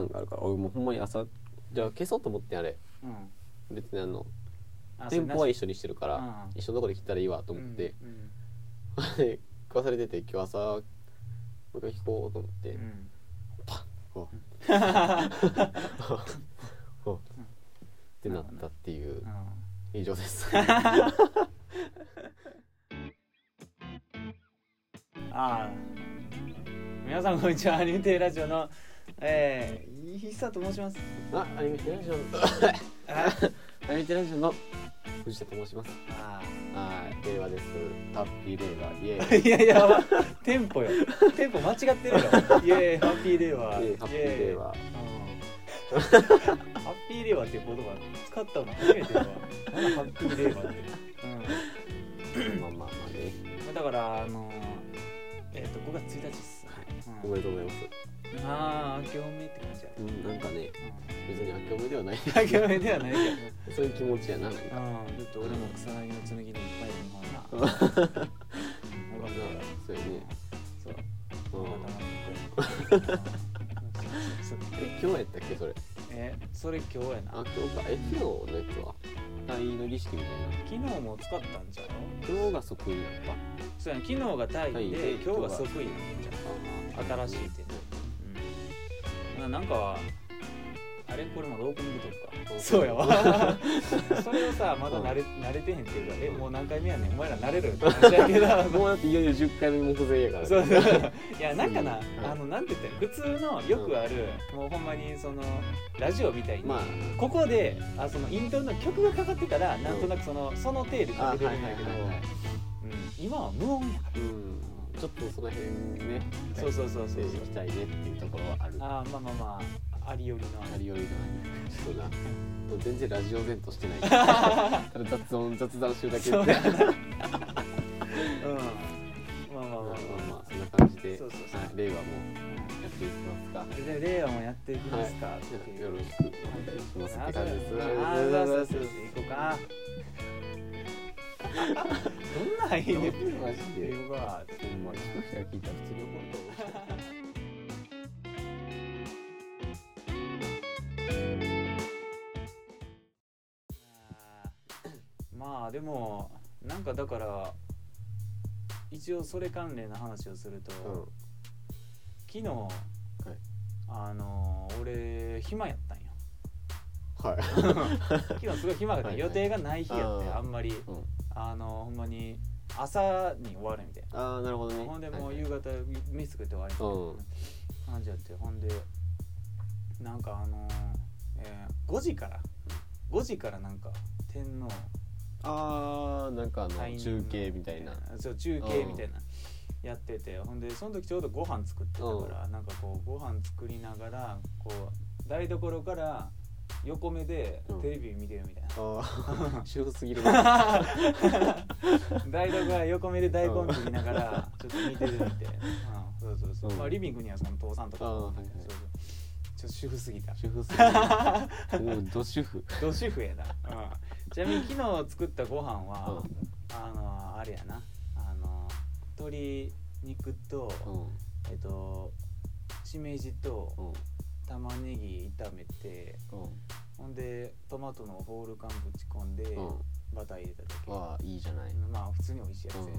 間があるから俺もうほんまに朝じゃあ消そうと思ってあれ。うん。別にあのあ店舗は一緒緒にしてるからうん一緒のとこで切ったらいいわと思って。うんうん。で食わされてて今日朝もう一回聞こうと思って。うん。こう。こうってなったっていう。うん。以上です。ああ皆さんこんにちは。アニメテラジオのえー、ひっさと申します。あアニメテラジオのあアニメテラジオの藤田と申します。あはい。令和です。ハッピー令和イエーイいやいやテンポよ。テンポ間違ってるよ。イエーイハッピー令和 イエーイハッピー令和うん。ハッピー令和って言葉使ったの初めてだわなんだハッピー令和ってまあまあまあね。うんだからあのえっ、と5月1日っす。おめでとうございます。うんああ明けおめって感じやうんなんかね別に明けおめではない。明けおめではない。けどそういう気持ちやななんか。うん、だって俺も草薙の剣にいっぱい日本な。うん、よかったよ。そうやね。そう。え今日やったっけそれ？え、それ今日やな。あ今日か。え昨日のやつは？退院の儀式みたいな昨日も使ったんじゃろ今日が即位やっそうやな、昨日がタイタイで、で今日が即位なんじゃん。た新しいって。ななんか、あれこれまだオープニングとか。そうやわ。それをさ、まだ慣れ慣れてへんっていうか、え、もう何回目やねん、お前ら慣れるって話やけど。もうだっていよいよ10回目目前やから。そうそう。いやなんかな、うん。あのなんて言ったら普通のよくある、もうほんまにそのラジオみたいに、まあ。ここであそのイントロの曲がかかってからなんとなくそのその程度であ喋れるんだけど、うん。今は無音やかうんちょっとその辺ねらそうそうそうそう整理したいねっていうところはある。あーまあまあまあありよりの。ありよりのちょっとな全然ラジオ前としてない。ただ雑音雑談してるだけで。そう。ん。まあまあまあまあ。まあそんな感じで。そうそうそう。はい令和もやっていきますか。令和もやっていきますか、はいよろしくお願いしますって感じです。あーそうそうそう。そう行こうか。どんな入りでマジで行こうか？ほん。ま聞く人が聞いたら普通に怒ると思うまあでもなんかだから一応それ関連の話をすると、うん。昨日、あの俺暇やっはい。昨日すごい暇やったんはいはい。予定がない日やってあー。あんまり。うん。あのほんまに朝に終わるみたいな。ああなるほどね。ほんでもうはい夕方飯作って終わりみたいなうん。感じやってほんでなんかあのーえー5時から5時からなんか天皇あーなんかあの中継みたいな。そう中継みたいなやっててほんでその時ちょうどご飯作ってたからなんかこうご飯作りながらこう台所から横目でうん。テレビ見てるみたいな、ああ主婦すぎる。台所から横目で大根切りながらちょっと見てるみたいな、うん、そうそうそう、うんまあリビングにはその父さんとか。はいはい。そうそう。ちょっと主婦すぎた。主婦すぎる。も うど主婦。ど主婦やな、うん、ちなみに昨日作ったご飯は、あのあれやな。あの鶏肉と、うん。えっとしめじとうん玉ねぎ炒めてうん。ほんでトマトのホール缶ぶち込んで、うん。バター入れただけわあいいじゃない。まあ普通に美味しいやつやな、うん。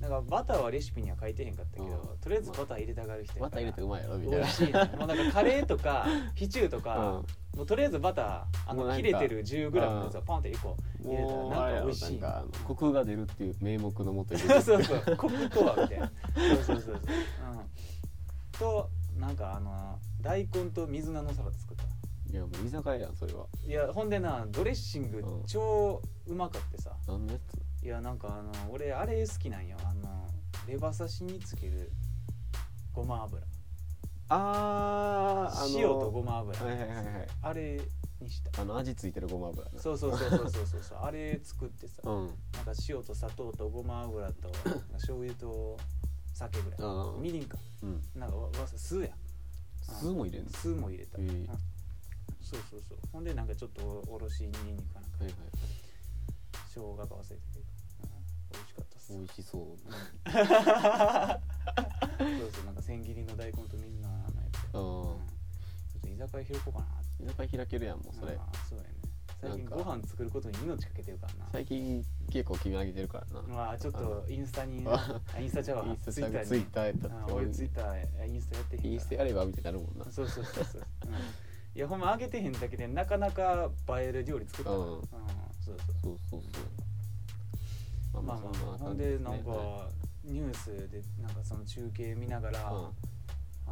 だからバターはレシピには書いてへんかったけど、うん。とりあえずバター入れたがる人やバター入れてうまいやろみたいな。美味しいね。もうなんかカレーとか シチューとか、もうとりあえずバターあの切れてる 10g のやつをポンって1個入れたらなんか美味しいなコクが出るっていう名目のもとにそうそうそう。コクとはみたいな。そうそうそうそう、うん、となんかあの大根と水菜のサラダ作ったいやもう居酒屋やんそれは。いやほんでなドレッシングうん。超うまかってさ。何のやつ？いやなんかあの俺あれ好きなんよ。あのレバ刺しにつけるごま油。あーあの塩とごま油、はいはいはいはい。あれにした。あの味ついてるごま油なそうそうそうそうそうそうそう。あれ作ってさ、うん。なんか塩と砂糖とごま油となんか醤油と酒ぐらい。あみりんか。うん。なんかわわ酢や。酢も入れんの？酢も入れた、へえうん。そうそうそう。ほんでなんかちょっとおろしにんにくかなんか、はいはい生姜か忘れたけど、うん、美味しかったっす。美味しそう。そうそう。なんか千切りの大根とみんなのやつ。あー。居酒屋開こうかな居酒屋開けるやんもうそれ。あーそうやね最近ご飯作ることに命かけてるからな。最近結構君上げてるからな。まあちょっとインスタにインスタちゃうわ。インスタツイッターに。ツイッターやったってあ俺ツイッターインスタやってへんインスタやればみたいになるもんな。そうそうそうそう、うん、いやほんま上げてへんだけでなかなか映える料理作ったなうん。そうそう。そうそうそう。まあまあまあほんでなんかニュースでなんかその中継見ながら、うん。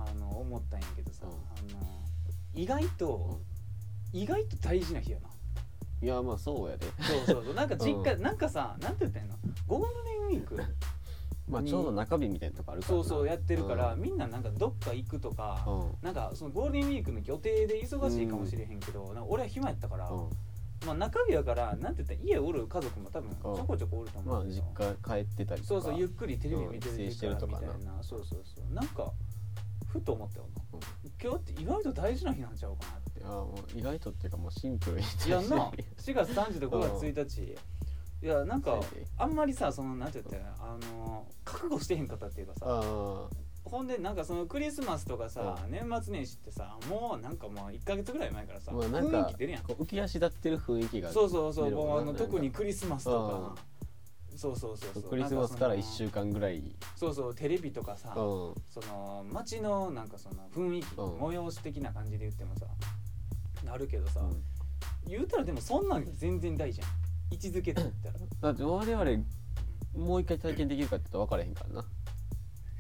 あの思ったんやけどさ、うん。あの意外と、意外と大事な日やないやまあそうやで。そうそうそう。なんか実家、なんかさなんて言ったらいいのゴールデンウィーク。まあちょうど中日みたいなとこあるからな。そうそうやってるから、うん。みんななんかどっか行くとか、うん。なんかそのゴールデンウィークの予定で忙しいかもしれへんけど、なんか俺は暇やったから、うん。まあ中日やからなんて言ったら家おる家族も多分ちょこちょこおると思まあうけど、実家帰ってたりとかそうそうゆっくりテレビ見てうん帰省してるとか。なみたいなそうそうそう。なんかふと思ったよな、うん。今日って意外と大事な日なんちゃうかなっていやもう意外とっていうかもうシンプルにいやんな4月30と5月1日。いやなんかあんまりさそのなんて言ったらあの覚悟してへんかったっていうかさ。あほんでなんかそのクリスマスとかさ、年末年始ってさもうなんかもう1か月ぐらい前からさ、あまあなん雰囲か気出るやん。こう浮き足立ってる雰囲気がそうそうそうもうあの特にクリスマスとか。そうそうそうそう。クリスマスから1なん週間ぐらい。そうそうテレビとかさ、うん。その街のなんかその雰囲気、うん。催し的な感じで言ってもさなるけどさ、うん。言うたらでもそんなん全然大じゃん。位置づけって言ったら。だって我々もう一回体験できるかって言ったら分からへんからな。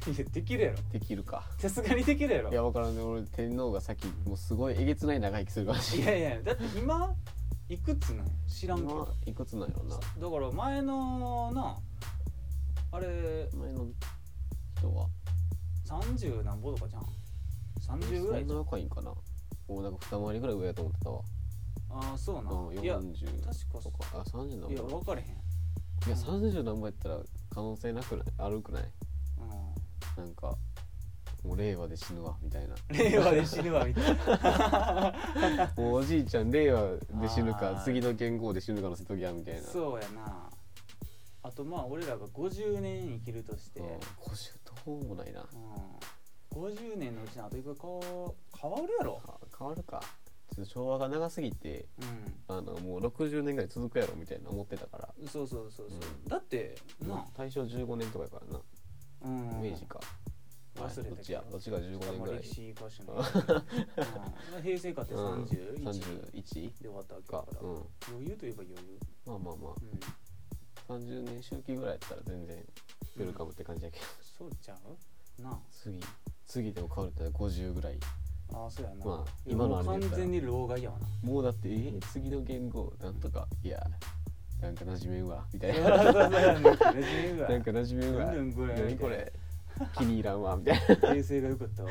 いやできるやろ。できるか。さすがにできるやろ。いや分からん。ね俺天皇が先もうすごいえげつない長生きするかもしい。れやいやだって今いくつなん？知らんけ今どいくつなんやろな。だから前のなあれ前の人は？30何ぼとかじゃん。30ぐらいじゃん。そんな若いんかなもうなんか二回りぐらい上やと思ってたわ。ああそうな、うんいや40確かとかあ30何いや倍分かれへん。いや30何倍やったら可能性なくない？あるくない？うん。なんかもう令和で死ぬわみたいな。令和で死ぬわみたいな。もうおじいちゃん令和で死ぬあかー次の元号で死ぬかの瀬戸際みたいな。そうやな。あとまあ俺らが50年生きるとして、うん。うん、50どうもないな50年のうちにあといくら変わるやろ。あ変わるか。ちょっと昭和が長すぎてうあのもう60年ぐらい続くやろみたいな思ってたから。んそうそうそうそう、うん。だってな大正15年とかやからな、うん。明治か。忘れたけどどっちや？どっちが15年ぐらい。歴史詳し うん、平成かってうん。31、31で終わったわけかだか。ら、うん。余裕といえば余裕、まあまあまあ。うん、30年周期ぐらいやったら全然ウェルカムって感じやけど、そうちゃう？な次次でも変わるって50ぐらい。ああそうやな、まあ今の完全に老害やわな。もうだってえー、次の言語なんとかいやなんか馴染めんわみたいな。なんか馴染みがなんか馴染めんわ。何これ。気に入らんわみたいな。平成が良かったわ。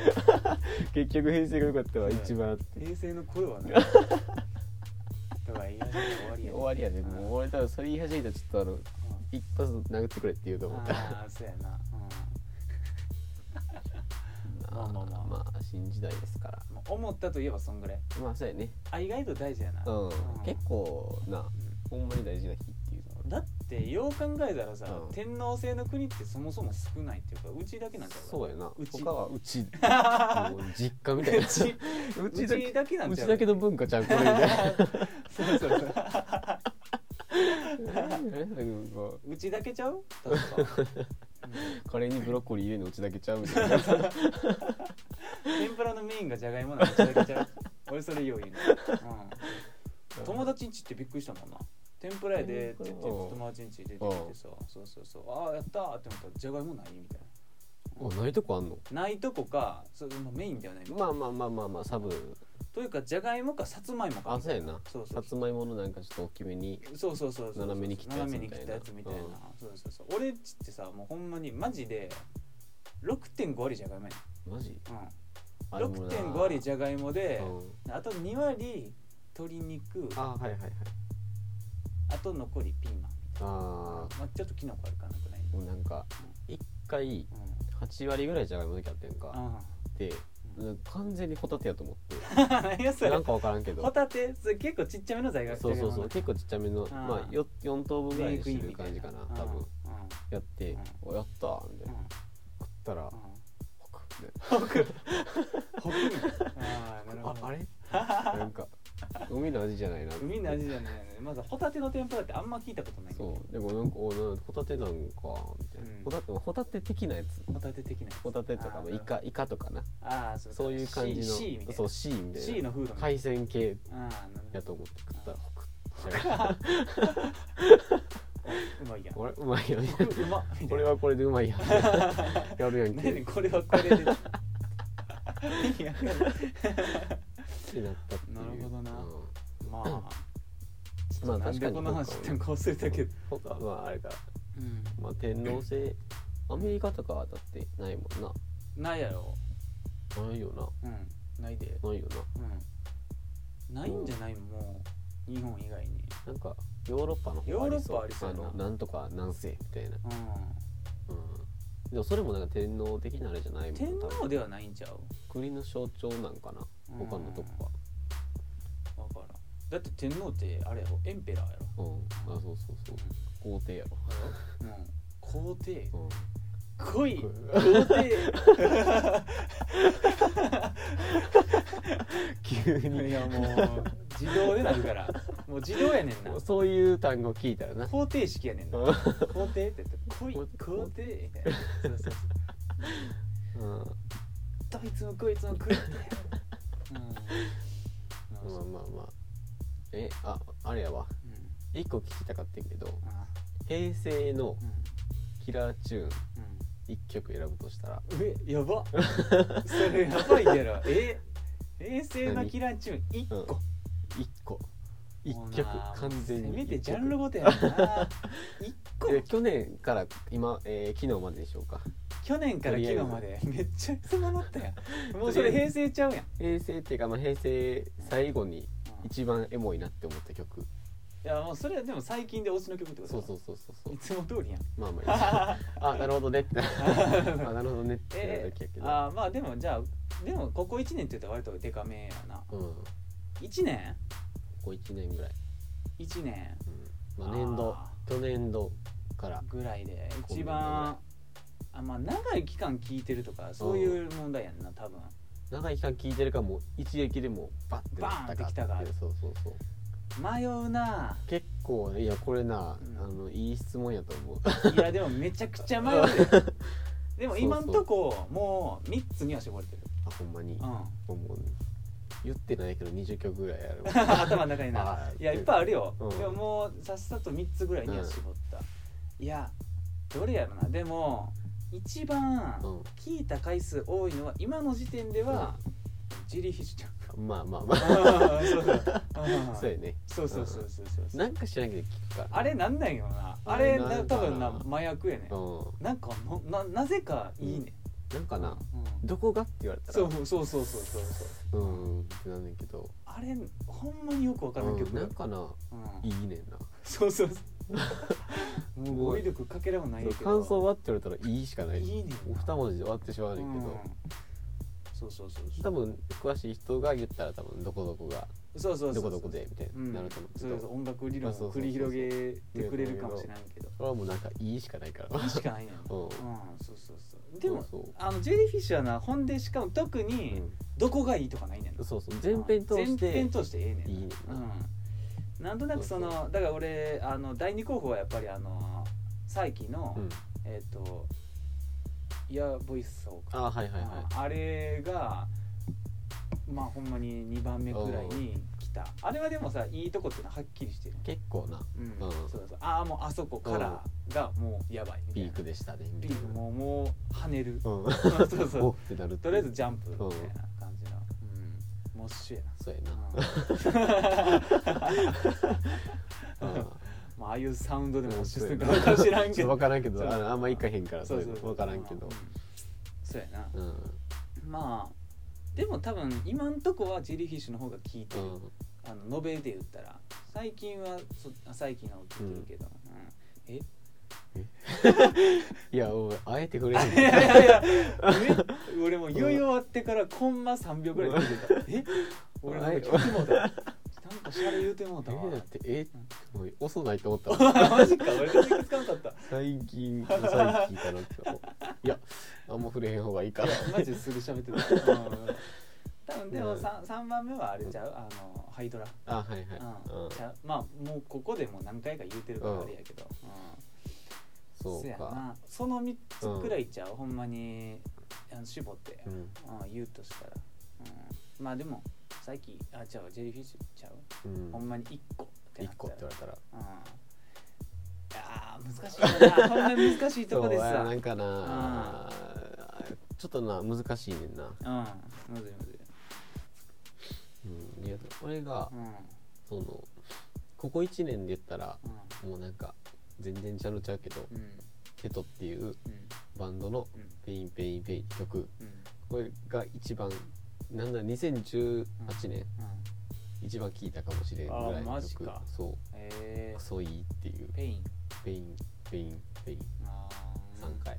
結局平成が良かったわ一番。平成の頃はな。だから言い始め終わりや。終わりやでうんもう俺多分それ言い始めたらちょっとあの一発殴ってくれって言うと思ったああそうやな、まあまあまあ。まあ新時代ですから。うん、思ったといえばそんぐらい。まあそうやね。あ意外と大事やな、うん。結構なほんまに大事な日っていう。のはだってよう考えたらさ、うん。天皇制の国ってそもそも少ないっていうかうちだけなんちゃうそうやな。うち。他はうち。もう実家みたいな。うち。ううちだけなんちゃううちだけの文化ちゃんこれみたいな。そうそうそう。う。ちだけちゃう？確か、う カレーにブロッコリー入れるのうちだけちゃうみたいな天ぷらのメインがじゃがいもなのうちだけちゃう俺それよう言うね、うん、友達んちってびっくりしたもんな。天ぷらやでって言ってうん友達んち出てきてさそうそうそう。ああやったーって思ったらじゃがいもないみたいおないとこあんの？なないとこかそれ、まあ、メインではない。まあまあまあまあまあサブというかじゃがいもかさつまいもか。あそうやな。そうそうさつまいものなんかちょっと大きめにそうそうそうそう斜めに切ったやつみたいな、うん。そうそうそう。俺んちってさもうほんまにマジで6.5割じゃがいもやねマジ？ん、あれもな。6.5割じゃがいもで、うん。あと2割鶏肉。あはいはいはい。あと残りピーマン。みたいなあまあ、ちょっとキノコあるかなくらい。あもうなんか一回うん8割ぐらいじゃがいもの時あってんか。うん完全にホタテやと思って。あ何やそれなんかわからんけど。ホタテそれ結構ちっちゃめの材料そうそうそう。結構ちっちゃめのまあ 4, 4等分ぐらいにしてる感じかな多分。やってうん「おやった!」みたいな。うん。食ったらうん。ホクたいな。るほど。なああれ？なんか 海の味じゃないな。海の味じゃないね。まずホタテの天ぷらってあんま聞いたことないけどそう。でもなんかおなホタテなんかみたいな、うん。ホタテホタテ的なやつ。ホタテ的なやつ。ホタテとかあー。もイカイカとかな。ああそうそういう感じの。C, C みたいな。そう C みたいな。C のフードみたいな海鮮系。ああなるほど。やと思って食ったら うまいやん。これうまいよね。うまっみたいな。これはこれでうまいやん。やるやんけ。何これはこれでったっていう。なるほどなうんまあ まあなんでこの話ってこうするだけど。他まああれか。うん。まあ天皇制アメリカとかはだってないもんな。ないやろ。ないよな。うん。ないで。ないようん。ないんじゃないもう。日本以外に。ななんかヨーロッパの方ヨーロッパありそうやなのなんとか何世みたいな。ううん。でもそれもなんか天皇的なあれじゃないもんん天皇ではないんちゃう？国の象徴なんかな。うん他のとこは。わからん。だって天皇ってあれやろ。エンペラーやろ。うん。あそうそうそう。皇帝やろ。うん。皇帝。うん。皇帝。急いにやもう自動でなるから。もう自動やねんな。そういう単語聞いたらな。方程式やねんな。うん。皇帝って言って来い。皇皇帝みたいな。そうそうそう。うん。どいつもこいつも来いってうん。まあまあまあ。えああれやわ。うん。一個聞きたかったけどあ平成のうん。キラーチューンう一曲選ぶとしたら。んえやば。それやばいやろ。え平成のキラーチューン1個。一個一曲完全に。せめてジャンルごとやな。1個。え去年から今、えー昨日まででしょうか。去年から昨日まで。めっちゃ質問乗ったやん。もうそれ平成ちゃうやん。平成っていうか、まあ、平成最後にうん。一番エモいなって思った曲。いやもうそれはでも最近で推しの曲ってことそうそうそうそうそう。いつも通りやん。まあまあ あなるほどねって。あなるほどねってなるえだけやけど、あーまあでもじゃあでもここ1年って言ったら割とデカめやな。うん。こ1年？こ1年ぐらい、1年。うん。まあ、年度。あ去年度から。ぐらいで。一番あまあ長い期間聞いてるとかそういう問題やんな多分。長い期間聴いてるかもう一撃でもうバッてなったバーンってきたかそうそうそう。迷うな。結構いやこれな、うん。あのいい質問やと思う。いやでもめちゃくちゃ迷うで。でも今んとこもう3つには絞れてる。あほんまに、うん。もう言ってないけど20曲ぐらいある。頭の中になはいいやいっぱいあるよ、うん。でももうさっさと3つぐらいには絞った、いやどれやろな。でも一番うん聞いた回数多いのは今の時点では、ジェリーフィッシュちゃん。まあまあまあ。そうそう そうやね。そうそうそうそうそうなんか知らんけど聞くか。らあれなんなんよな。ああれ多分な麻薬やね。うん。なんかなななぜかいいね、なんかな、うん。どこがって言われたら。そうそうそうそうそうそう。うんってなんねんけど、あれほんまによくわからんうん、曲なんかなうん。いいねんな。そうそうそう。も う語彙力かけらもないけど。感想はって言われたらいいしかない。いいねんな。二文字で終わってしまうねんけど、うんそうそうそうそう。多分詳しい人が言ったら多分どこどこがそうそうそうどこどこでみたいうんになると思うけど、そうそう音楽理論を繰り広げてくれるかもしれないけど。それはもうなんかいいしかないから。いいしかないねんうん。うんそうそうそうでもそうそう。あのジェリーフィッシュはなほんでしかも特にどこがいいとかないねんそうそう。全編通して全編通してええねんいいねんな。うん、なんとなくそのそうだから俺あの第二候補はやっぱりあの再起の、うん、えっ、とイヤーボイスをあはいはいはい。あれがまあほんまに2番目くらいに来た。あれはでもさいいとこっていうのははっきりしてる。結構な。うん、うん。そうそうああもうあそこからがもうやばいみたいな。ピークでしたねみピークもうもう跳ねる。うん。そうそうそう。おってなるとりあえずジャンプみたいな感じの、うん、モッシュやな。そうやな、うん まあああいうサウンドでもうんシステムかもしらんけど。分からんけど。あんま行かへんからそそう。いうの分からんけど。うん。そうやな、うん。まあでも多分今んとこはジェリーフィッシュの方が効いてる、うん。あの延べで言ったら。最近はそ最近の聞いてるけど、うん。え？いやお前あえてくれへん。いやいや俺もう言い終わってからコンマ3秒ぐらい聞いてた。え？俺なんもうたなんかシャレ言うてもうたわ。えだってえもう遅ないと思ったわ。マジか俺全然気づかなかった。最近最近聞いたなっていやあんま触れへん方がいいかいらやマジですぐ喋ってた、うん、多分でもうん。3, 三番目はあれちゃう？あのハイドラ、あはいはい、うん。ちゃう？まあもうここでもう何回か言うてるからあれやけど、うん。そうか。やな。その3つくらいちゃう、ほんまにあの絞って、うん。うん、言うとしたら、うん、まあでもさっきあちゃうジェリーフィッシュちゃう、うん。ほんまに1個ってな1った個って言われたら。うん、いやー難しいな。ほんまに難しいとこですそうさなんかな。ちょっとな難しいねんな、うんむずいむずい。うん、いや俺がうん。そのここ1年で言ったらうん。もうなんか全然ちゃうちゃうけどうん。ケトっていううん。バンドのうん「ペインペインペイン」って曲。うん。これが一番なんだ2018年？一番聴いたかもしれんぐらいあマの曲ジか。そう。えクソいいっていう。ー、ペイン。ペインペインペイン。あー。3回。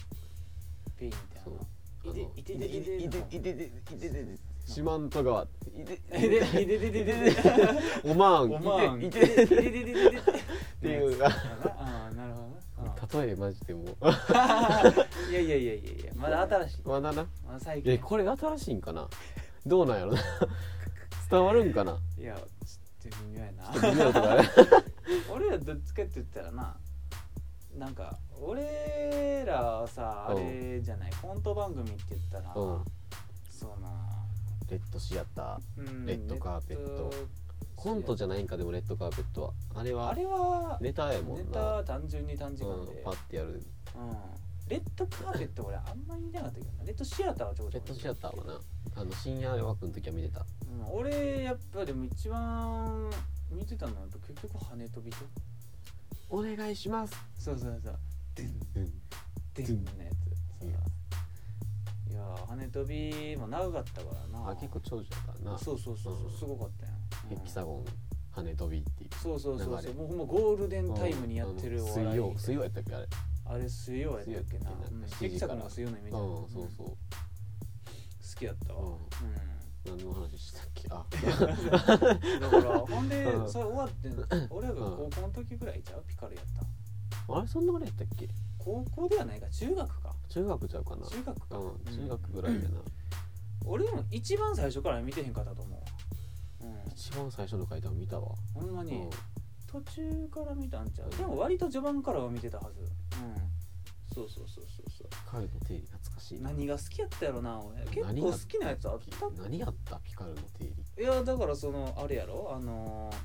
ペインってあそう。のいていてててていていていていていて四万十川いてえでいててててておまんおまんいていていててててててっていうああなるほどな例えマジでもいやいやいやいやいやまだ新しいまだなまだ最近えこれ新しいんかなどうなんやろな。伝わるんかな。いやちょっと微妙やな。微妙とかね。俺らどっちかって言ったらななんか俺らはさあれじゃないコント番組って言ったら、うん。そうな。レッドシアターうんレッドカーペット。コントじゃないんかでもレッドカーペットは。あれはあれはネタやもネんな。タ単純に短時間で、うん、パッてやる。うん。レッドカーペット俺あんまり見なかったけどな。レッドシアターはちょこちょこレッドシアターはなあの深夜枠の時は見てた。うん、俺やっぱでも一番見てたのはやっぱ結局羽飛びと。お願いします。そうそうそう。デンうんデンのやつ。そう。いやー羽飛びも長かったからな。あ結構長寿だからな。そうそうそうそう、うん。すごかったよ、うん。ヘキサゴン羽飛びっていう。そうそうそう流れ。そうもうほんまゴールデンタイムにやってる笑い。水曜水曜やったっけあれ。あれ水曜やったっけな。水曜やったっけな。うん。7時ヘキサゴンが水曜のイメージうんあるそうそう。好きやったわ。うん。うん。何の話したっけ？あ。だからほんでうん。それ終わって 俺らが高校の時ぐらいちゃう？ピカルやったあれそんなぐらいやったっけ？高校ではないか中学か。中学ちゃうかな。中学か、うん中学ぐらいやな。俺でも一番最初から見てへんかったと思う。うん。一番最初の回でも見たわ。ほんまに、うん。途中から見たんちゃう？でも割と序盤からは見てたはず。うんそうそうそうそうそう。ピカルの定理懐かしいな。何が好きやったやろな俺結構好きなやつあった？何やったピカルの定理。いやだからそのあれやろ？あのー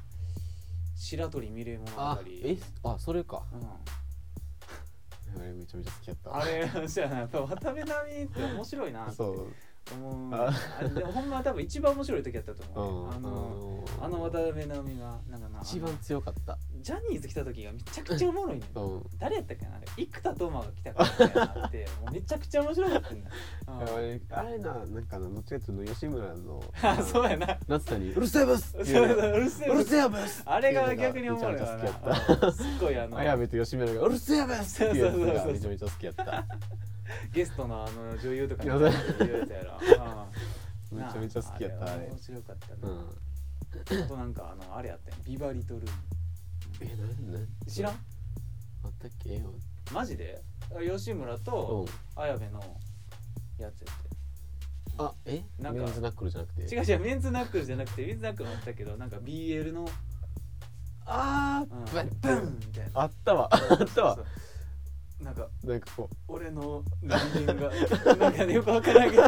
白鳥ミレ物語あえあそれか。うん、あれめちゃめちゃ好きやったあれじゃあやっぱ渡辺直美って面白いなって。そう。思う。あ。あれでもほんまは多分一番面白い時やったとう思う、ね、んあのああの渡辺直美がなんかな一番強かった。ジャニーズ来た時がめちゃくちゃおもろいねんうん。誰やったっけなあれ。生田斗真が来たからって もうめちゃくちゃ面白かったんだあれななんかなどっちかっていうと吉村の あそうやな。夏田に「うるせえブス!」そうるせえうるせえブス!」あれが逆におもろいな。うんすっごいあの綾部と吉村が「うるせえブス!」っていうやつそうそうそうそうがめちゃめちゃ好きやったゲストのあの女優とかに言うやつやろ。うん。めちゃめちゃ好きやった。あれ面白かったな、うん。あとなんかあのあれやったよビバリトルえなな知らん？あったっけ？マジで？吉村うとん。綾部のやつやっあえ？なんかメンズナックルじゃなくて。て違う違うメンズナックルじゃなくてメンズナックルもあったけどなんか BL の、あうん、ブン。ブンみたいな。あったわ。あったわなんかなんかこ俺の人間がなんかねよくわからんけど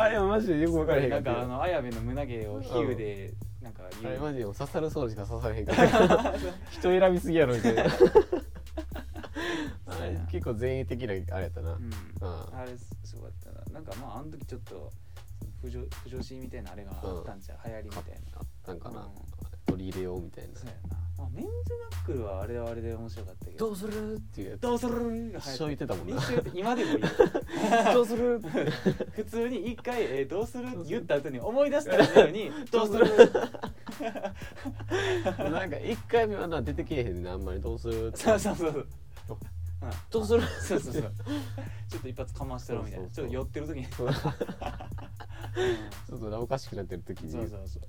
あれはマジでよく分からへん。なんかあの綾部の胸毛を比喩でなんかあれマジで刺さるそうしか刺されへんから。人選びすぎやろみたいな。結構前衛的なあれやったな、ううん。んあれすごかったな。なんかまああの時ちょっと不女不女子みたいなあれがあったんじゃう、流行りみたいな。あったんかな、うん。取り入れようみたいな。そうやな、まあ、メンズナックルはあれはあれで面白かったけど。どうするっていうやつ。どうするが一生言ってたもんな。一今でも言う どうする普通に一回、えーどうするって言った後に思い出したらいいのに どうする？なんか一回目はな出てけえへんねあんまりどうするそうそうそうそう。どうする？そうそうそう。ちょっと一発かましてろみたいな。そうそうそう。ちょっと寄ってる時に。そう。ちょっとなおかしくなってる時に。そうそうそう。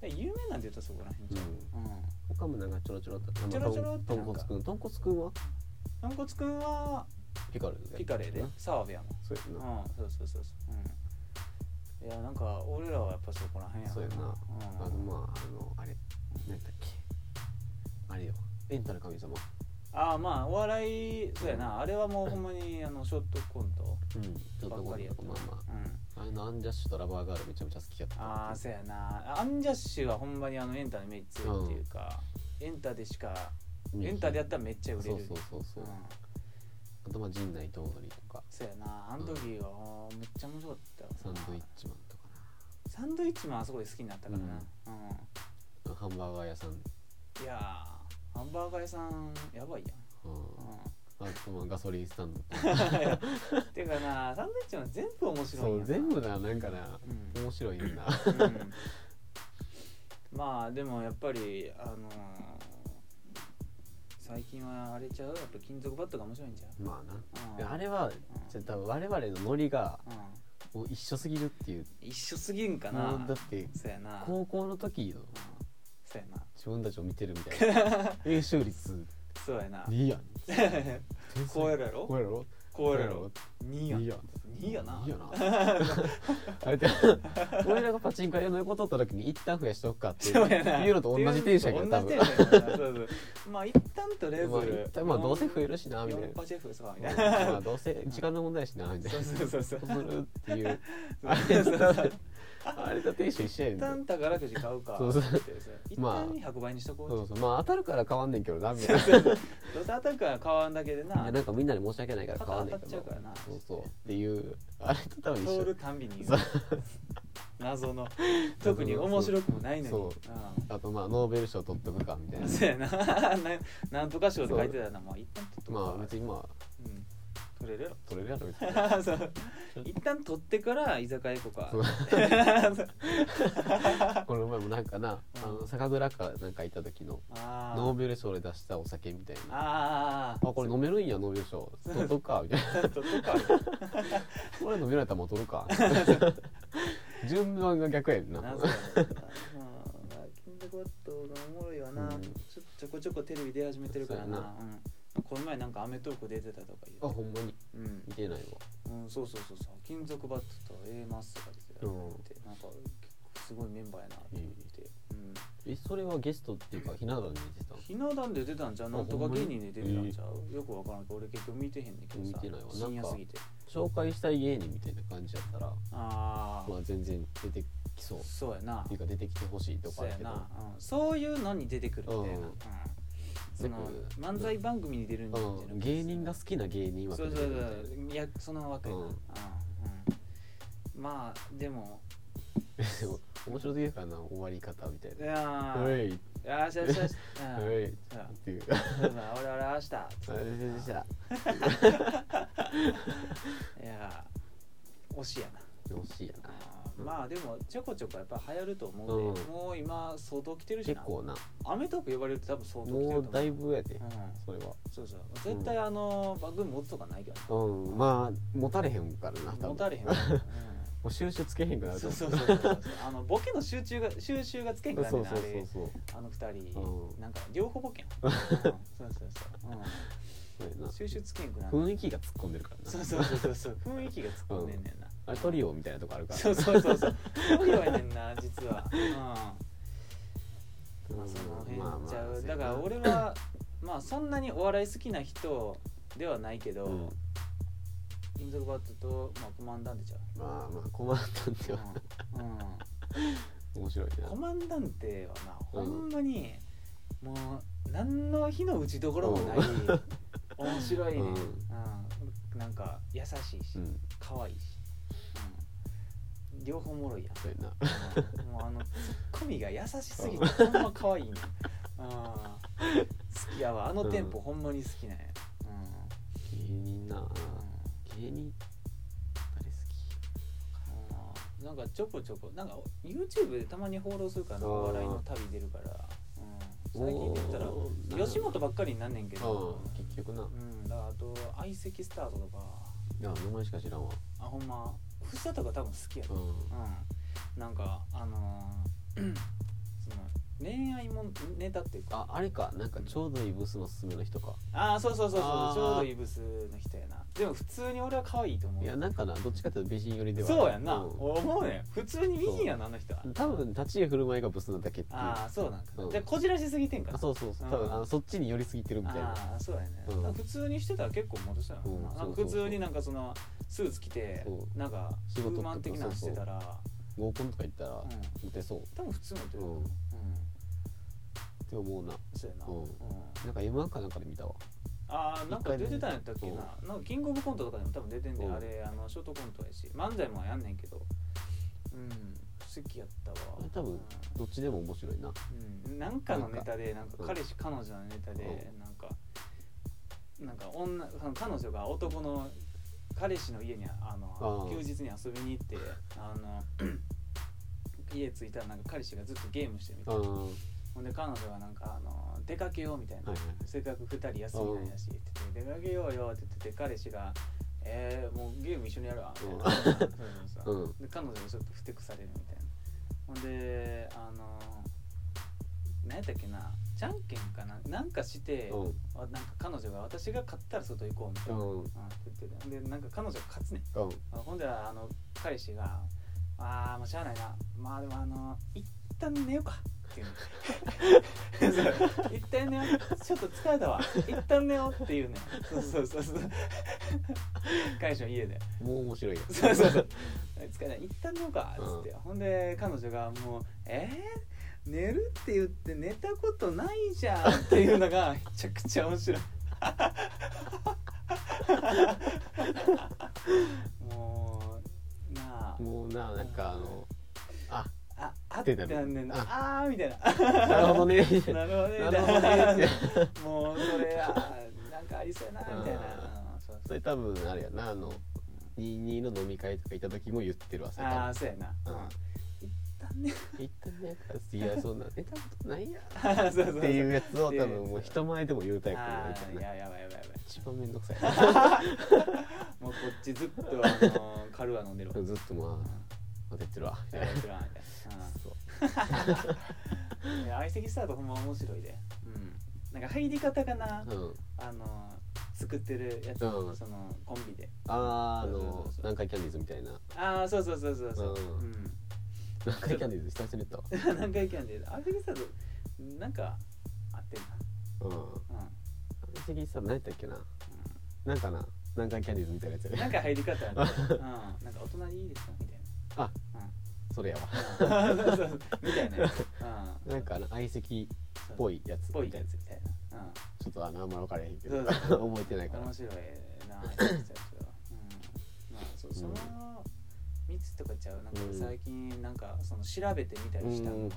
で有名なんて言うとそこら辺じゃん、うん他もなんかちょろちょろっとちょろちょろってとなんんか。こつくんとんこつくんは？豚骨くんはピカルで。ピカレーで。うん。澤部やもん。そうやうん。なそうそうそうそう。うん。いやなんか俺らはやっぱそこら辺やそうやな。うん。あのまああのあれ何だっけ？あれよ。エンタの神様。ああまあお笑いそうやな。あれはもうほんまにあのショートコントばっかりやった。まあまうんああのアンジャッシュとラバーガールめちゃめちゃ好きやった。ああそうやな。アンジャッシュはほんまにあのエンタのイメージ強いっていうか、エンタでしかうん。エンタでやったらめっちゃ売れる。そうそうそうそう。うん。あとまあ陣内とりとか。そうやな。あの時はめっちゃ面白かった。サンドイッチマンとかサンドイッチマンあそこで好きになったからな、うん。なハンバーガー屋さん。いやーハンバーガー屋さんやばいやん、うん。うあとまあガソリンスタンドとん、てかなサンドイッチマン全部面白いんそう全部ななんかなうん面白いねんなうん。まあでもやっぱりあのー最近はあれちゃう？やっぱ金属バットが面白いんじゃう、まあな。あれはじゃあ多分我々のノリが一緒すぎるっていう。一緒すぎんかな。だってそうやな。高校の時のうん。そうやな。自分たちを見てるみたいな。円周率。そうやな。いいやん こうやるやろ？こうやろ？こうやるやろ？2やいいや。ん2やな。いいやな。俺らがパチンコ屋の横取った時に一旦増やしとくかっていうのと同じテンションやから多分。まあ一旦とりあえず。まあどうせ増えるしなみたいな。4パチェフそうみまあどうせ時間の問題やしなみたいな。そうそうそうそう。っていう あれとテンション一緒やね一んな旦宝くじ買うか。そうそう。って一まあ旦100倍にしとこうそうそう。まあ当たるから変わんねんけどなみたいな。どうせ当たるから買わんだけでいなやなんかみんなに申し訳ないから変わんねんけど当たっちゃうからな。そうそう。っていうあれと多分一通緒るたんびに言う。謎の。特に面白くもないのに。そうあとまあノーベル賞取っとくかみたいうんな。そうやな。ななんとか賞って書いてたらまあ一旦取っとこうか。まあ別にまあうん取れるやろ。取れるやろ別に。そう。一旦取ってから居酒屋行こうか。この前もなんかなあの酒蔵かなんか行った時のノーベル賞で出したお酒みたいな。ああこれ飲めるんやノーベル賞。取っとくかみたいな。あ取っとくか。これ飲めないったらもう取るか。順番が逆やんな。な金属バットがおもろいわな、うん。ちょこちょこテレビ出始めてるからなこの前なんか『アメトーーク』出てたとか言うあほんまに？うん。見てないわ。うん、そうそうそうそう。金属バットと A マスとか出てたうんってなんかすごいメンバーやなと思って、うん。えそれはゲストっていうかひな壇に出てたの？ひな壇で出たんちゃなんとか芸人で出てたんちゃう、よくわからんけど俺結局見てへんねんけどさ見てないわ。深夜すぎて。紹介したい芸人みたいな感じやったらああ、まあ全然出てきそう。っそうやな。ていうか出てきてほしいとかそうやな、うん、そういうのに出てくるみたいな、うん。うんその漫才番組に出るんじゃなくてうん、芸人が好きな芸人はそうそうそう。いやその枠。やな、うんうん。うん。まあでも。で も面白すぎるからな終わり方みたいいなや「おい。ーよしよしよし、うん。おい」っうん。ていう俺俺明日。あれでしたい。やー推しやな。惜しいやなまあでもちょこちょこやっぱ流行ると思うで、うん。もう今相当来てるしな。結構な。アメトーク呼ばれると多分相当来てると思う。もうだいぶやでうん。それは。そうそう。絶対あの番組持つとかないけどうん。まあ持たれへんからな多分。持たれへん、もう収集つけへんくなうん、るとそう思そうそうそう。あのボケの集中が収集がつけんくなるそうそうあれそうそう。あの二人、うん。なんか両方ボケん、うん、そうそうそう、そううん、収集つけんくなる。雰囲気が突っ込んでるからな。そうそうそうそうそう。雰囲気が突っ込んでんねんな、あれトリオみたいなとこあるから。そうそうそうそう。トリオやねんな実は。うん。まあその辺まあまあちゃう、そうやなだから俺はまあそんなにお笑い好きな人ではないけど、うん。金属バットと、まあ、コマンダンテちゃう、まあまあコマンダンテはうん。うん。面白いな。コマンダンテはな、うんほんまにもう何の火の打ちどころもない、面白いね、ううん。ん。なんか優しいし、うん。可愛いし、うん、両方おもろいやん、そうやな。うん。もうあの ツッコミが優しすぎてほんま可愛いねん、うん、好きやわ。あのテンポほんまに好きなんや、芸人な。うん。芸人。誰好うんなんかちょこちょこなんか YouTube でたまに放浪するからお笑いの旅出るから、うん、最近で言ったらおー吉本ばっかりになんねんけきど。ああ結局な。うん、だからあと相席スタートとか。いや名前しか知らんわ。あほんま藤田とか多分好きやで、うん。うん、なんかあのー恋愛もネタっていうかああれかなんかちょうどいいブスのおすすめの人か。ああそうそうそうそうちょうどいいブスの人やな。でも普通に俺は可愛いと思う。いやなんかなどっちかっていうと美人寄りではある。そうやんな、うん。思うね普通に美人やなあの人は。多分立ち居振る舞いがブスなだけっていう。ああそうなんか、うん。でこじらしすぎてんかあそうそうそう。うん。多分あのそっちに寄りすぎてるみたいな。ああそうやね、うん。普通にしてたら結構モテそうやな,、うん。そうそうそう。普通になんかそのスーツ着てそうなんか仕事とかウーマン的なのしてたら。合コンとか行ったらうん。モテそう。多分普通モテるうんうんって思うな。そうやな、うん。うん。なんか M1 かなんかで見たわ。ああなんか出てたんやったっけ一ななんかキングオブコントとかでも多分出てんで、うん。あれあのショートコントやし。漫才もやんねんけど。うん。好きやったわ。あれ多分どっちでも面白いな。うん、なんかのネタでなんか。うん彼氏彼女のネタでなんかなんか女その彼女が男の彼氏の家にあのあー。休日に遊びに行ってあの 家着いたらなんか彼氏がずっとゲームしてるみたいな。うんはほんで彼女がなんかあの出かけようみたいな、いはい。せっかく2人休みなんやしって言って出かけようよって言ってて彼氏が「えー、もうゲーム一緒にやるわ」みたいなうん。そうそうそう。うん。で彼女がちょっとふてくされるみたいな。ほんであの何やったっけな。じゃんけんかな。なんかして、うん。あなんか彼女が私が勝ったら外行こうみたいな、うん。うんって言っててでなんか彼女が勝つね。んうん。あほんであの彼氏が「ああもうしゃあないな。まあでもあの一旦寝ようか」言うねんそう。一旦寝よう。ちょっと疲れたわ。一旦寝ようって言うね。んそうそうそうそう。彼氏の家で。もう面白いやそうそうそう。疲れた。一旦寝ようか。っつって、ほんで彼女がもう「えー、寝るって言って寝たことないじゃん」っていうのがめちゃくちゃ面白い。もうなあ。もうななんかあのあああっってなる。ねんな。ああーみたいな。なるほどね。なるほどね。なるほどね。もうそれあーなんかありそうやなみたいな。それ多分あれやなあの22の飲み会とか行った時も言ってるわそれああそうやな、うん。一旦ね。一旦ねいやそんな寝たことないや。そうそうそうっていうやつを多分もう人前でも言うタイプあみたいややばいやばいやばい一番めんどくさい。もうこっちずっとあのカルーア飲んでるわ。ずっとまあ当ててるわ。みたいなやってるわみたいそうな、うん、いや相席スタートほんま面白いで、うん、なんか入り方がな、うん。あの作ってるやつ、うん。そのコンビで。あーあそうそうそうの南海キャンディーズみたいな。ああそうそうそうそうそう、うん。うん。南海キャンディーズ久々に言ったわ何回キャンディーズ。相席スタートなんか合ってるうん。な、うん。相席さん何やったっけな。なんかな。南海キャンディーズみたいなやつなんか入り方あって、うん、なんかお隣いいですかみたいなあそれやわ。うん。そうそうそうみたいなやつ、うん、なんかあの相席っぽいやつぽい。やつ。みたいな、うん。ちょっとあのあんま分からへんけど覚えてないから面白いなあうんまあそうその3つとかちゃうなんかうん最近なんかその調べてみたりしたのは、うん。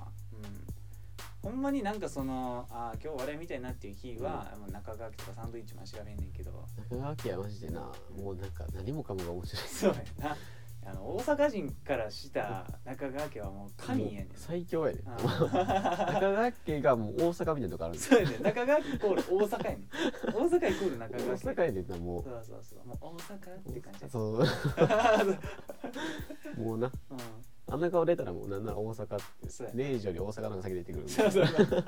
ほんまになんかそのあー今日笑いみたいなっていう日は、もう中川家とかサンドイッチマン調べんねんけど。中川家はマジでなもうなんか何もかもが面白い。そうやなあの大阪人からした中川家はもう神やねん。最強やねあ中川家がもう大阪みたいなとこあるんそうやねん。中川家イコール大阪やねん。大阪イコール中大川家。阪やねんなもう。そうそうそう。もう大阪って感じやそう。う もうなあんな顔出たらもうなんなら大阪。ってそうや0時より大阪の方が先出てくるんそうそうそう。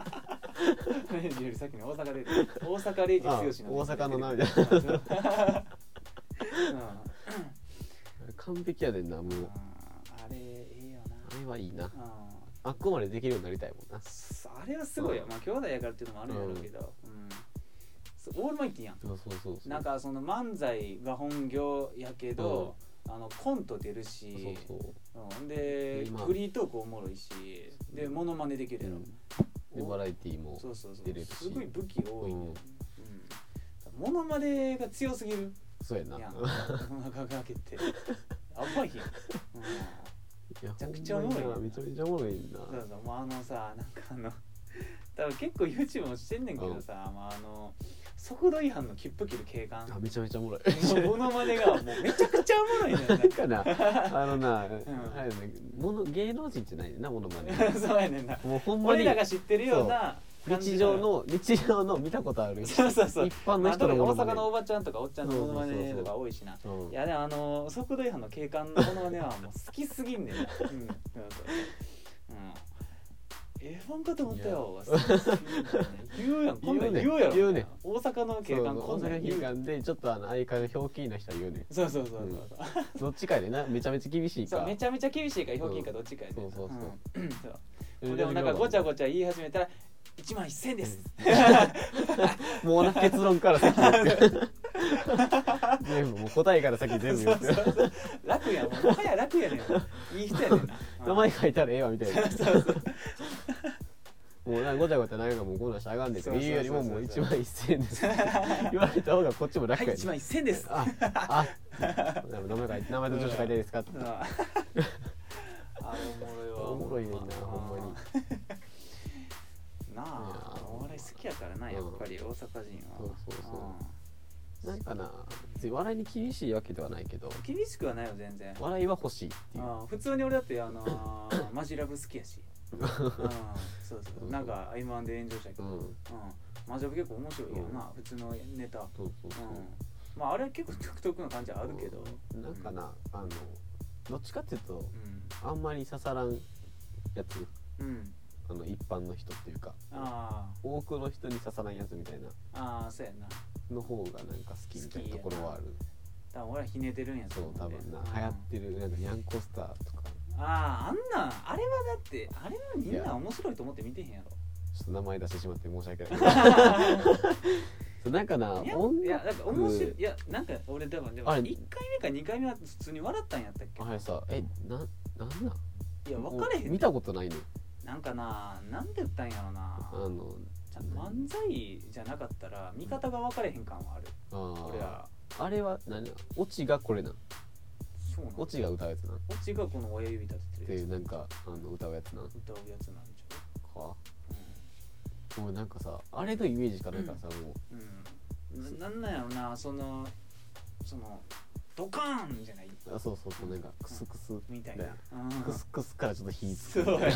レイジより先に大阪で大阪レイジあ剛の大阪のなみたいなそうそう完璧やねんなもう。んうあれええよな。あれはいいな。うん。あっこまでできるようになりたいもんな。そうあれはすごいよ、うん。まあ兄弟やからっていうのもあるんやろうけど、うん。そうオールマイティやん。そうそうそうそう。なんかその漫才が本業やけど、あのコント出るし。そうそうう。ん、で今フリートークおもろいし。でモノマネできるやろ、でバラエティーもそうそうそう。出れるし。すごい武器多いね、うん。うん。モノマネが強すぎるそうやな。やん中川家って。やばいやん、めちゃくちゃおもろいな。めちゃめちゃおもろいな。そうそうもうあのさなんかあの多分結構 YouTube もしてんねんけどさ、まあ、あの速度違反の切符切る警官。あめちゃめちゃおもろい。のモノマネがもうめちゃくちゃおもろいね。ん なんかなあのな、ん。あれねもの芸能人じゃないねんなものまねそうやねんな。もうほんまに俺らが知ってるような日常の日常の見たことある。そうそうそう。一般の人の大阪のおばちゃんとかおっちゃんのモノマネとか多いしな。うんいやでもあの速度違反の警官のモノマネはもう好きすぎんねん。なうん。そうん。F1 かと思ったよ。言うやん。こんなん言うやろ。言うね。大阪の警そう官こんなん言う官でちょっとあの相方のひょうきんな人は言うね。そうそうそうそうどっちかやでな。めちゃめちゃ厳しいか。そうめちゃめちゃ厳しいかひょうきんかどっちかやでそうそうそううん。そう。でもなんかごちゃごちゃ言い始めたら1万1000です。もうな結論から先全部もう答えから先全部言って。楽やん。もうもはや楽やねん。いい人やねんな。名前書いたらええわみたいな。もうなごちゃごちゃなんかもうこんなんしたらあかんねんとか言うよりももう1そう万1000円です。言われた方がこっちも楽はいやね1万1000です。ああ名前書いて名前と住所書いていいですかって。あおもろいわ。おもろいねんなほんまにお笑い好きやからなやっぱり大阪人は。そうそうそう。なんかな別に笑いに厳しいわけではないけどうん厳しくはないよ全然。笑いは欲しいっていう。あ普通に俺だってあのー マジラブ好きやし。うん。そうそう。なんか M1 で炎上したけど、ううん。ん。マジラブ結構面白いよな、普通のネタ、そうそうそう。うん、まああれ結構独特な感じはあるけど、なんかなあのどっちかっていうとうん。あんまり刺さらんやつ。うん般の人っていうかあ多くの人に刺さらんやつみたいな。ーあーそうやな。の方がなんか好きみたいなところはある。多分俺はひねてるんやとそう思うで多分な。うん。流行ってるなんかニャンコスターとか。あああんなんあれはだってあれはみんな面白いと思って見てへんやろ。ちょっと名前出してしまって申し訳ない。なんかないや音いやなんか面白い楽いやなんか俺多分でもあれ1回目か2回目は普通に笑ったんやったっけ？あれさえななんなん？いや分かれへん見たことないのなんかななんで言ったんやろな。あの漫才じゃなかったら見方が分かれへん感はある。あ俺は。ーあれは何？オチがこれなん？そうなんオチが歌うやつなオチがこの親指立てててるやいうなんかあの歌うやつなん？つ歌うやつなんちゃかうもうなんかさあれのイメージしかないからさ、もうん、う。ん、ななんなんやろなそのそのドカーンじゃない？うあそうそうそうなんかクスクスみたいな。クスクスからちょっと火つくそうやな。うん。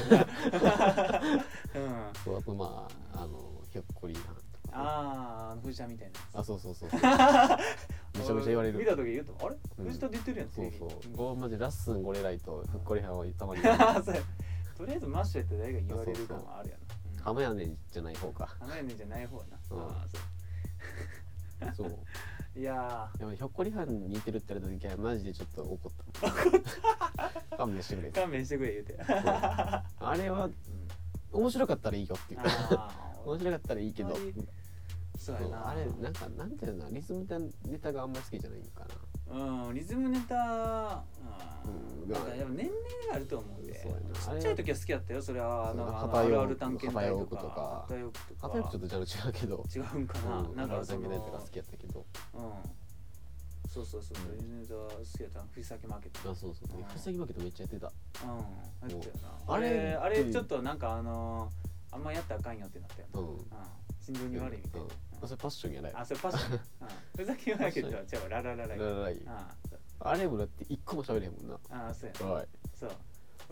そうあとまああのひょっこりはんとかああ藤田みたいなあそうそうそうそう。めちゃめちゃ言われる。見た時言うとあれ？うん。藤田出てるやんそうそう。こうマジラッスンゴレライとふっこりはんはたまに。そうや。とりあえずマッシュやって誰が言われるかもあるやな。うん。浜やねんじゃない方か。花屋根じゃない方やな、うん。ああそそうういやでもひょっこりはんに似てるって言われた時はマジでちょっと怒った。勘弁してくれー勘弁して。くれ言うてあれは面白かったらいいよっていう。面白かったらいいけど。そうやな。あれ。なんかなんていうのリズムネタがあんまり好きじゃないんかうんリズムネタううん。んなん年齢があると思うちっちゃい時は好きだったよそれは。あのそうあるある探検隊とか。旗よくとか。旗よくちょっと違うけど。違うんかな、うんかなんかそのネタが好きやったけど。うん。そうそうそう。そうリズムネタ好きやった藤崎マーケットあそうそう。うん。ふさぎ負けとめっちゃやってた。うん。やったよな。あれあれちょっとなんかあのあんまやったらあかんよってなったよな。うん。うん。心臓に悪いみたいな。うん。あそれパッションやない？あそれパッション。うん。ふざけマーケットは違うララララララライあそうあれもだって一個も喋れへんもんなあそうやはいそう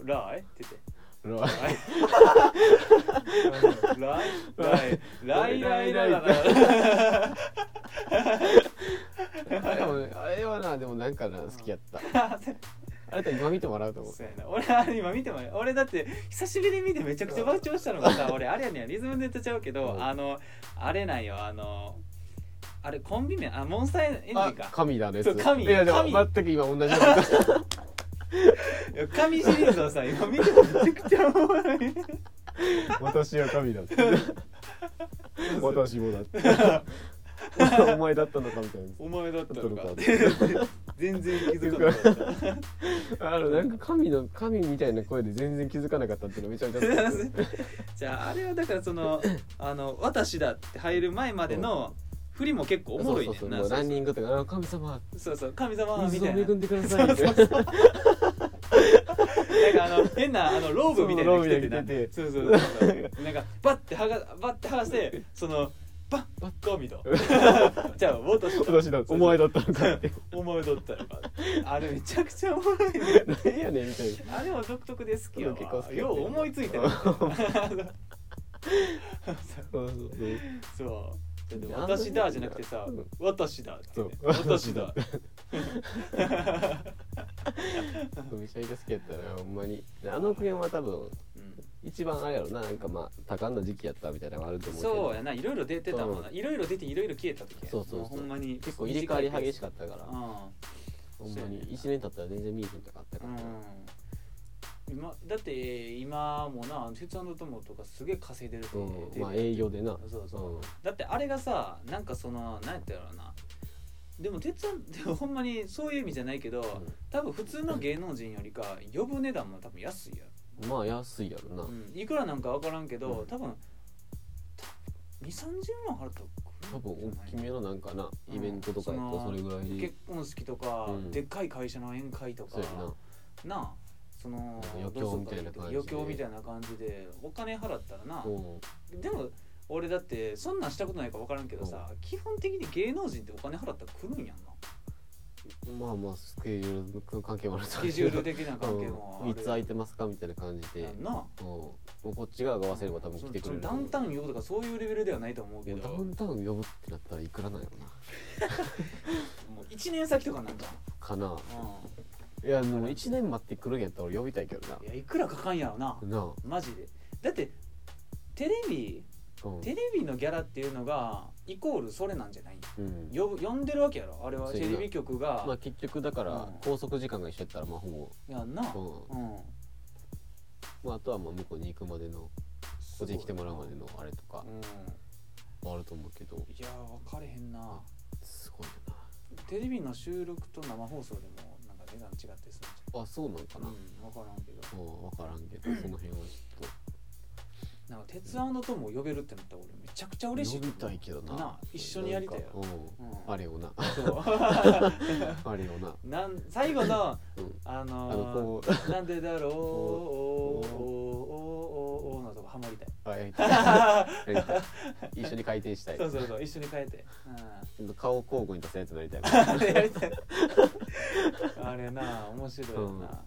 ライって言って。ライライうんライライライライライライあれもあれはなでもなんかな好きやった。あれと今見てもらうと思う。そうやな。俺あれ今見てもらう。俺だって久しぶりに見てめちゃくちゃ爆笑したのがさ 俺あれやねん。リズムネタちゃうけど、うん。あのあれなんよ。あのあれコンビ名あモンスターエンジンあか神だのやつそう神。いやでも神。全く今同じ 神シリーズをさ今見てもめちゃくちゃおもろい。私は神だって。私もだって。お前だったのかみたいな。お前だったのか。全然気づかなかった。あのなんか神の神みたいな声で全然気づかなかったっていうのめちゃめちゃ じゃああれはだからその「あの私だ」って入る前までの振りも結構おもろいねんなそうそうそうもうランニングとかあ神様そうそう神様み水をたいな。恵んでください。みたいななんかあの変なあのローブみたいなの着ててな。そうそうそうそう。なんかバッて剥がバッて剥がしてそのバッバッ神だじゃあ私だ私だお前だったのかお前だったのかあれめちゃくちゃおもろいね何やねんみたいな。あれも独特で好きやわ。結構好きやったよう思いついたよ。そうそうそう。そうでも私だじゃなくてさうん。私だってそう。言って私だ。めちゃめちゃ好きやったなほんまに。であの件は多分うん。一番あれやろななんかまあ多感な時期やったみたいなのがあると思うけど。そうやないろいろ出てたもんな。いろいろ出ていろいろ消えた時やそうそうそう。もほんまに結構入れ替わり激しかったから。うん。ほんまに。1年経ったら全然見えへんとかあったから。なうん今だって今もな鉄腕の友とかすげえ稼いでるって、うんまあ営業でな。そうそう、うん。だってあれがさなんかその何やったやろうな。でも鉄腕 でもほんまにそういう意味じゃないけど、多分普通の芸能人よりか呼ぶ値段も多分安いやまあ安いやろな、ろ、うん、いくらなんか分からんけど、うん。多分2 3 0万払ったら多分大きめのなんかなイベントとかやとそれぐらい。で結婚式とか、うん。でっかい会社の宴会とか。そうやな。なあその余興みたいな感じで。余興みたいな感じでお金払ったらな、う。んでも俺だってそんなんしたことないか分からんけどさ、基本的に芸能人ってお金払ったら来るんやんな。まあまあスケジュールの関係もあると。スケジュール的な関係もいつ空いてますかみたいな感じで。なう。んもうこっち側が合わせれば多分来てくれるダウンタウン呼ぶとかそういうレベルではないと思うけど。ダウンタウン呼ぶってなったらいくらなんやろな。もう1年先とかなんじゃん、かな。ういやでも1年待ってくるんやったら俺呼びたいけどん、いやいくらかかんやろな。なマジで。だってテレビあうん。テレビのギャラっていうのがイコールそれなんじゃない？うん。呼ぶ呼んでるわけやろ。あれはそうやな。テレビ局が、まあ結局だからうん。拘束時間が一緒やったらまあほやんな。ぼうん。うんまああとはまあ向こうに行くまでのこっちに来てもらうまでのあれとかうん。あると思うけど。いや分かれへんな。すごいよテレビの収録と生放送でも値段違ってするんじなあそうなんかな。ゃん、うん、分からんけど。うん分からんけどその辺はちょっなんか鉄腕の友を呼べるってなったら俺めちゃくちゃ嬉しいと呼びたいけどななあ一緒にやりたいよなんかうんあれよな。そう。あれよな。なん最後のうん。あのあのこー、なんでだろうハモりたい。あやりたい。やりたい一緒に回転したい。そうそうそう一緒に変えて、顔を交互に出すやつになりたい。うん、あれやりたいあれな面白いよな、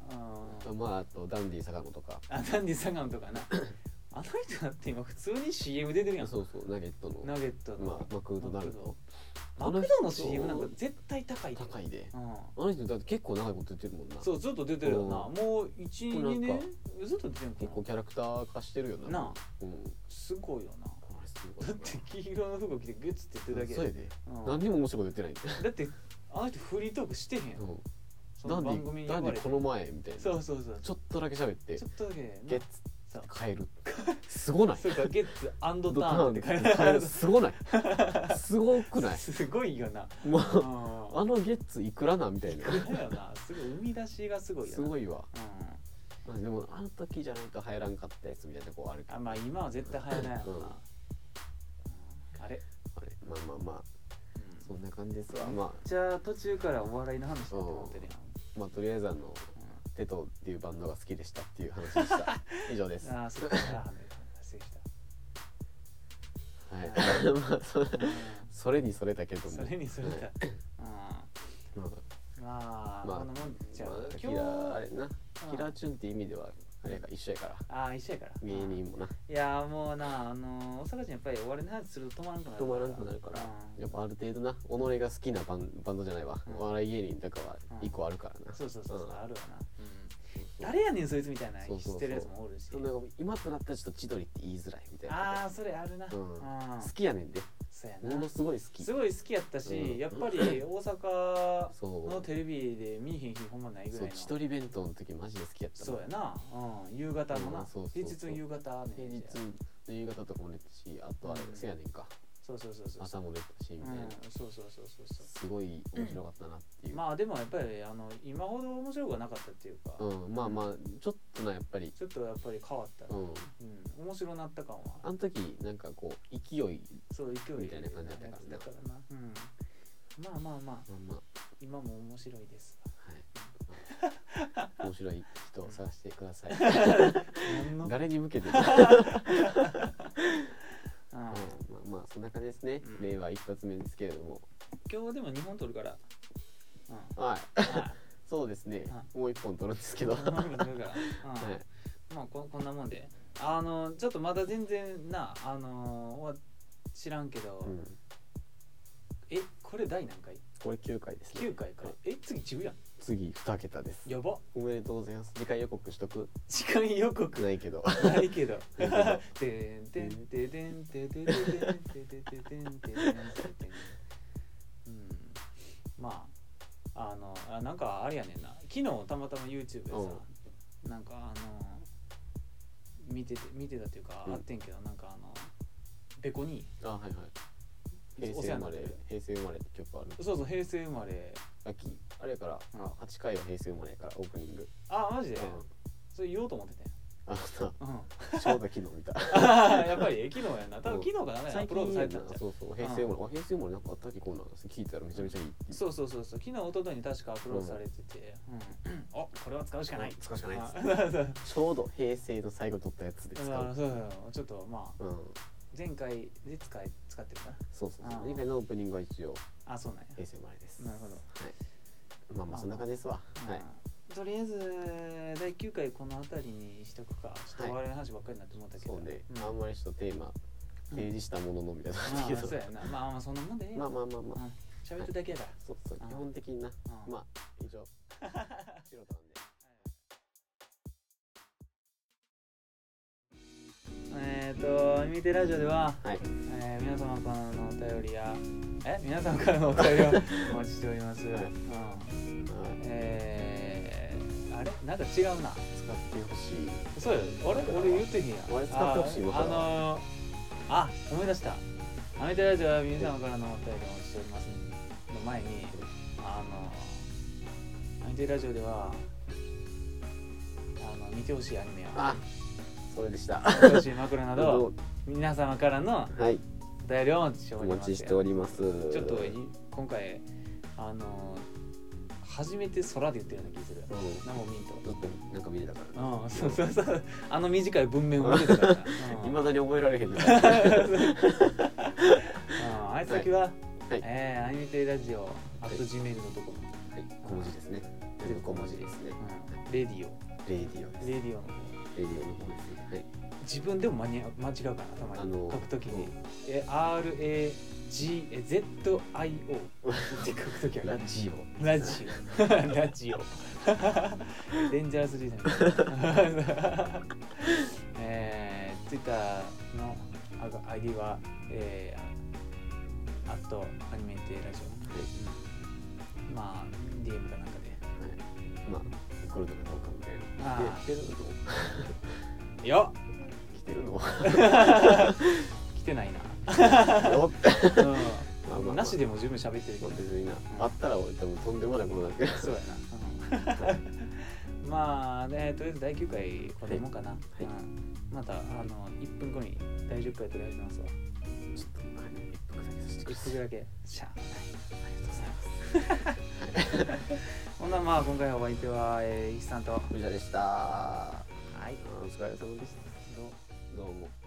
うん。まああとダンディ坂野とか。あダンディサガンとかなあの人だって今普通に CM 出てるやん。そうそうナゲットの。ナゲットの、まあマクドナルド。マクドの CM なんか絶対高いで。高いで。うん。あの人だって結構長いこと言ってるもんな。そうずっと出てるよな。うん。もう12なん年かずっと出てる結構キャラクター化してるよな。なあ。うん。すごいよな。だって黄色の服着てグッツって言ってるだけそうやで。うん。何にも面白いこと言ってない。だってあの人フリートークしてへんやん。うん。その番組ィに呼ばれて。この前みたいな。そうそうそう。ちょっとだけ喋って。ちょっとだけゲッツ変える。すごない？そうかゲッツアンドターンっってて変える。すごない？すごくない？すごいよな。ああのゲッツいくらなん？みたいな。だよな。すごい生み出しがすごいよな。すごいわ。うん。まあでもあの時じゃないと流行らんかったやつみたいなとこあるあまあ今は絶対流行らないやろな、うん。うん。あれ、あれ。まあまあまあ。うん。そんな感じですわ。まじゃあ途中からお笑いの話になって思ってるやん。あまあとりあえずあのテトっていうバンドが好きでしたっていう話でした。以上です。はああそっか。ら 失礼した。い。まあそれそれにそれたけども。それにそれた、はい。まあ。うんまあ、まあ。こんなもんじゃあ、まあキラーあれな。うん。キラーチュンって意味ではあれが一緒やから。ああ一緒やから。芸人もな。いやもうなあの大阪人やっぱりお笑いの話すると止まらんくなる止まらなくなるから。やっぱある程度な己が好きなバンバンドじゃないわ。うん。お笑い芸人とかは一個あるからな。そうそうそうあるわな、うん、誰やねんそいつみたいな知ってるやつもおるし。今となったらちょっと千鳥って言いづらいみたいな。ああそれあるな、好きやねんでものすごい好き。すごい好きやったし、うん。やっぱり大阪 のテレビで見えへん日ほんまないぐらいの。そう千鳥弁当の時マジで好きやったそうやな、うん、夕方のな、うんそうそうそう。平日の夕方の平日の夕方とかも出たしあとあれうん。せやねんかそうそうそうそう朝も出たしみたいな。うん、そうそうそうそうそう。すごい面白かったなっていう。まあでもやっぱりあの今ほど面白くはなかったっていうか、うんまあまあちょっとなやっぱり。ちょっとやっぱり変わった、うん。うん、面白なった感は。あの時なんかこう勢い。そう勢いみたいな感じだったからな。やつだからな、うん、まあまあまあ。まあま今も面白いです。あはい。面白い人を探してください。誰に向けて？まあそんな感じですね、うん。令和一発目ですけれども。今日でも2本取るから。うん。はい。は そうですね。はもう一本取るんですけど。いは2本取るから、うん。い。まあここんなもんで。あのちょっとまだ全然なあのは知らんけど、うん。えこれ第何回？これ9回ですね ?9 回か、はい。え次10やん次2桁です。やば。おめでとうございます。次回予告しとく？時間予告？ないけど。ないけど。てんてんてんてんてんてんてんてんてんてんてんてんてんうんまああのあなんかあれやねんな昨日たまたま YouTube でさなんかあの見てて見てたっていうか、うんあってんけどなんかあのベコにあはいはい平お成生まれ世話になってる平成生まれって曲あるそうそう平成生まれ秋あれやから、うんあ8回は平成生まれやからオープニング、あマジで、うん、それ言おうと思ってて。あのさうん。ちょうど昨日見た。やっぱり昨日やな。多分昨日かなアプロードされてたんじゃん近そうそう平成生まれ、あ平成生まれなんかあったっけこんなん。聞いたらめちゃめちゃいいってそうそうそうそう昨日一昨日に確かアップロードされてて、うん。おこれは使うしかない。使うしかないっつってあそう ちょうど平成の最後撮ったやつで使う。そうそうそう。ちょっとまあ。うん前回で使い使ってるかな？そうそうそう。前回のオープニングは一応あそうなんや。平成生まれです。なるほど。はい。まあまあそんな感じですわ。はい。うんとりあえず第9回この辺りにしとくか。ちょっとお笑いの話ばっかりになって思ったけど、そうね、ん。あんまりちょっとテーマ提示したもののみたいなまあけど。そうやな。まあまあそんなもんでええよ。まあまあまあまあ、うん。るだけやから、そうそう。うん。基本的にな、うん。まあ以上素人なんでえっ、と「ミミテラジオ」では、はい。えー皆様からのお便りやえ皆様からのお便りを お待ちしております、はい。うん。はい。えー、あれ？なんか違うな。使ってほしい。そうよ。あれ？俺言ってへんや。ん俺使ってほしいああのー、あ思い出した「アメテラジオ」は皆様からのお便りをお待ちしておりますの前にあのアメテラジオではあの見てほしいアニメや。あそれでした。しい枕など皆様からのはい。お便りをお待ちしておおります。待ちしております。ちょっとい今回あの初めて空で言ってるような気する。うん。何も見んと。ちょっとなんか見れたから。うん。そうそうそう。あの短い文面を見てたから。いまだに覚えられへんねうん。あいつ先は、はい。えーアニメテラジオアット Gmail のところ、はい。小文字ですね。全部小文字ですね。うん、レディオ。レディオです。レディオ。の方レディオの方ですねはい。自分でも間に合間違うかなたまに、あの書くときに、え RAGZIO って書くときはラジオ。ラジオ。ラジオ。デンジャラスリーダー。えー、Twitter のあが ID はえー、あとアニメテラジオ、まあ DM かなんかで。はい。まあ来るのかどうかみたいな。あー。で来てるのよ。来てるの？来てないな、よ。ってうん。まあまあ。まあなしでも十分喋ってるけど。別にな。あったら俺多分とんでもないことだけどそうやな、うん。まあねとりあえず第9回これもかな、い。うん。またあの1分後に第10回取り始めますわ。ちょっとはい一服だけさせてくださ1い分だけ。しゃあないありがとうございます。ほんならまあ今回お相手は、えー、イキさんと。藤田でしたはい。お疲れ様でした。どうも。